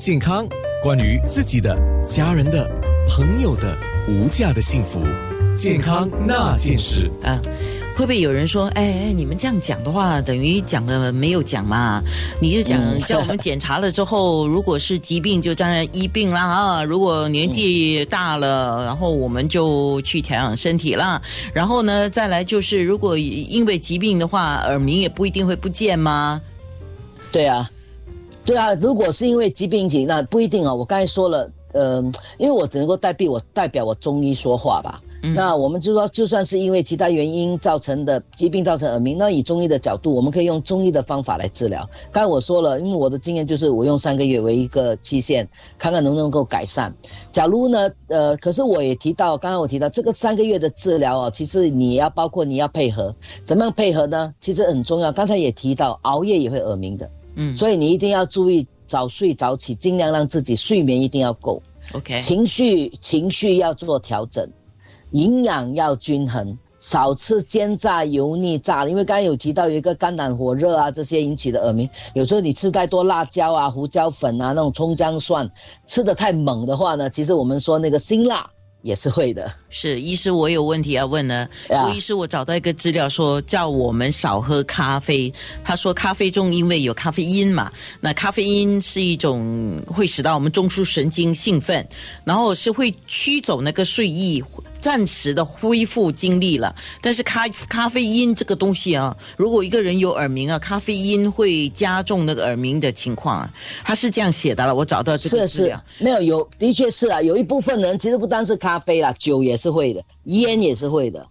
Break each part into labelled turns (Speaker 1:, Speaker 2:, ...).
Speaker 1: 健康，关于自己的、家人的、朋友的无价的幸福，健康那件事
Speaker 2: 啊。会不会有人说，哎哎，你们这样讲的话，等于讲了没有讲嘛？你就讲叫我们检查了之后，如果是疾病就当然医病啦啊。如果年纪大了，然后我们就去调养身体啦。然后呢，再来就是，如果因为疾病的话，耳鸣也不一定会不见吗？
Speaker 3: 对啊。对啊，如果是因为疾病引起，那不一定啊。我刚才说了，呃，因为我只能够代表我代表我中医说话吧。那我们就说，就算是因为其他原因造成的疾病造成耳鸣，那以中医的角度，我们可以用中医的方法来治疗。刚才我说了，因为我的经验就是我用三个月为一个期限，看看能不能够改善。假如呢，呃，可是我也提到，刚刚我提到这个三个月的治疗哦，其实你要包括你要配合，怎么样配合呢？其实很重要。刚才也提到，熬夜也会耳鸣的。嗯，所以你一定要注意早睡早起，尽量让自己睡眠一定要够。
Speaker 2: OK，
Speaker 3: 情绪情绪要做调整，营养要均衡，少吃煎炸油腻炸的。因为刚刚有提到有一个肝胆火热啊，这些引起的耳鸣，有时候你吃太多辣椒啊、胡椒粉啊、那种葱姜蒜，吃的太猛的话呢，其实我们说那个辛辣。也是会的，
Speaker 2: 是医师，我有问题要问呢。杜医师，我找到一个资料说，叫我们少喝咖啡。他说，咖啡中因为有咖啡因嘛，那咖啡因是一种会使到我们中枢神经兴奋，然后是会驱走那个睡意。暂时的恢复精力了，但是咖咖啡因这个东西啊，如果一个人有耳鸣啊，咖啡因会加重那个耳鸣的情况啊，他是这样写的了。我找到这个资料，
Speaker 3: 没有有，的确是啊，有一部分人其实不单是咖啡啦，酒也是会的，烟也是会的。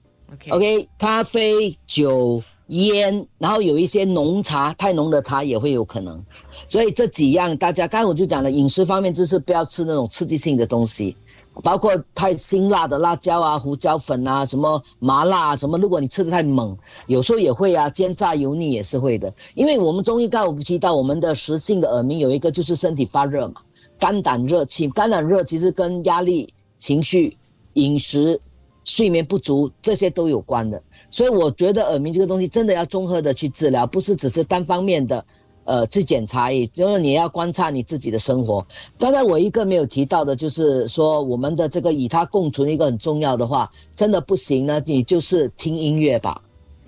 Speaker 2: OK，
Speaker 3: 咖啡、酒、烟，然后有一些浓茶，太浓的茶也会有可能。所以这几样，大家刚才我就讲了，饮食方面就是不要吃那种刺激性的东西。包括太辛辣的辣椒啊、胡椒粉啊、什么麻辣什么，如果你吃的太猛，有时候也会啊，煎炸油腻也是会的。因为我们中医刚我提到，我们的实性的耳鸣有一个就是身体发热嘛，肝胆热气，肝胆热其实跟压力、情绪、饮食、睡眠不足这些都有关的。所以我觉得耳鸣这个东西真的要综合的去治疗，不是只是单方面的。呃，去检查，也就是你要观察你自己的生活。刚才我一个没有提到的，就是说我们的这个与它共存一个很重要的话，真的不行呢，你就是听音乐吧。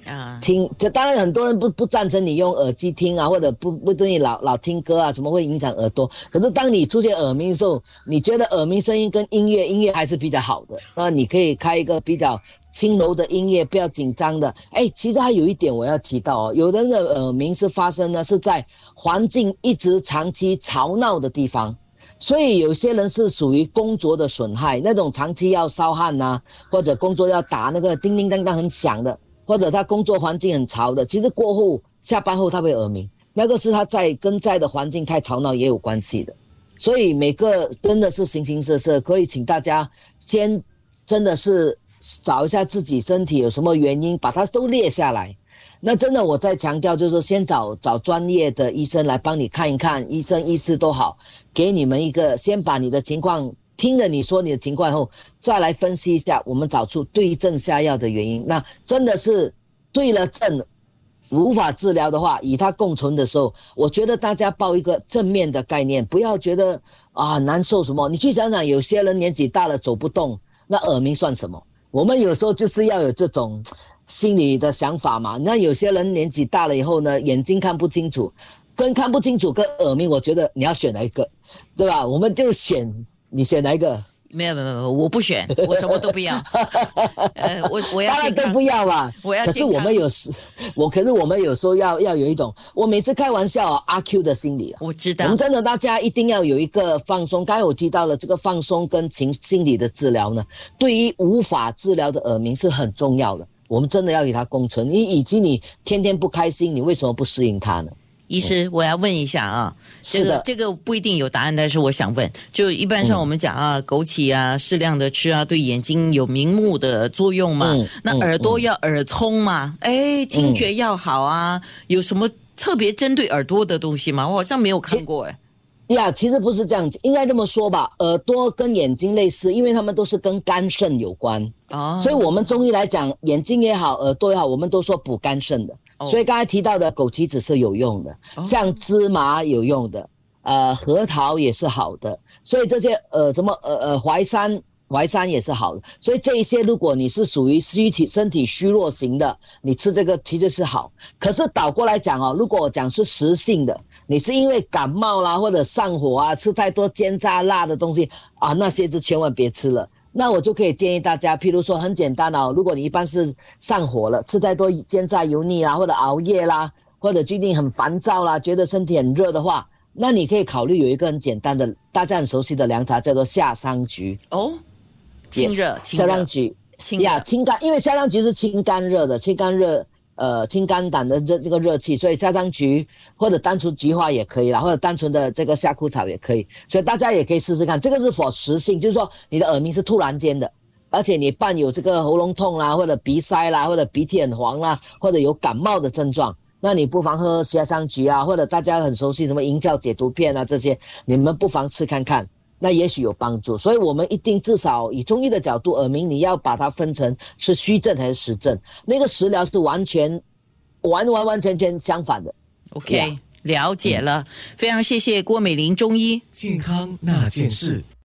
Speaker 3: 啊，听这当然很多人不不赞成你用耳机听啊，或者不不建议老老听歌啊，什么会影响耳朵。可是当你出现耳鸣的时候，你觉得耳鸣声音跟音乐音乐还是比较好的，那你可以开一个比较轻柔的音乐，不要紧张的。哎，其实还有一点我要提到哦，有人的耳鸣是发生呢是在环境一直长期吵闹的地方，所以有些人是属于工作的损害，那种长期要烧汗呐，或者工作要打那个叮叮当当很响的。或者他工作环境很嘈的，其实过后下班后他会耳鸣，那个是他在跟在的环境太吵闹也有关系的。所以每个真的是形形色色，可以请大家先真的是找一下自己身体有什么原因，把它都列下来。那真的我在强调，就是说先找找专业的医生来帮你看一看，医生医师都好，给你们一个先把你的情况。听了你说你的情况后，再来分析一下，我们找出对症下药的原因。那真的是对了症，无法治疗的话，与他共存的时候，我觉得大家抱一个正面的概念，不要觉得啊难受什么。你去想想，有些人年纪大了走不动，那耳鸣算什么？我们有时候就是要有这种 心理的想法嘛。那有些人年纪大了以后呢，眼睛看不清楚，跟看不清楚跟耳鸣，我觉得你要选哪一个，对吧？我们就选。你选哪一个？
Speaker 2: 没有没有没有，我不选，我什么都不要。呃，我我要
Speaker 3: 当然都不要嘛。
Speaker 2: 我要
Speaker 3: 可是我们有时，我可是我们有时候要要有一种，我每次开玩笑阿 Q 的心理。
Speaker 2: 我知道。
Speaker 3: 我们真的大家一定要有一个放松。刚才我提到了这个放松跟情心理的治疗呢，对于无法治疗的耳鸣是很重要的。我们真的要与它共存。你以及你天天不开心，你为什么不适应它呢？
Speaker 2: 医师，我要问一下啊，这个这个不一定有答案，但是我想问，就一般上我们讲啊，枸杞啊，适量的吃啊，对眼睛有明目的作用嘛？那耳朵要耳聪嘛？哎，听觉要好啊，有什么特别针对耳朵的东西吗？我好像没有看过哎。
Speaker 3: 呀，其实不是这样子，应该这么说吧，耳朵跟眼睛类似，因为他们都是跟肝肾有关哦，所以我们中医来讲，眼睛也好，耳朵也好，我们都说补肝肾的。所以刚才提到的枸杞子是有用的，像芝麻有用的，呃，核桃也是好的，所以这些呃什么呃呃淮山。淮山也是好的，所以这一些如果你是属于虚体身体虚弱型的，你吃这个其实是好。可是倒过来讲哦，如果我讲是实性的，你是因为感冒啦或者上火啊，吃太多煎炸辣的东西啊，那些就千万别吃了。那我就可以建议大家，譬如说很简单哦，如果你一般是上火了，吃太多煎炸油腻啦，或者熬夜啦，或者最近很烦躁啦，觉得身体很热的话，那你可以考虑有一个很简单的大家很熟悉的凉茶，叫做夏桑菊
Speaker 2: 哦。清热，
Speaker 3: 夏桑菊呀，清肝，因为夏桑菊是清肝热的，清肝热，呃，清肝胆的这这个热气，所以夏桑菊或者单纯菊花也可以啦，或者单纯的这个夏枯草也可以，所以大家也可以试试看。这个是否实性，就是说你的耳鸣是突然间的，而且你伴有这个喉咙痛啦，或者鼻塞啦，或者鼻涕很黄啦，或者有感冒的症状，那你不妨喝夏桑菊啊，或者大家很熟悉什么银翘解毒片啊这些，你们不妨吃看看。那也许有帮助，所以我们一定至少以中医的角度，耳鸣你要把它分成是虚症还是实症。那个食疗是完全完完完全全相反的。
Speaker 2: OK，了解了，非常谢谢郭美玲中医
Speaker 1: 健康那件事。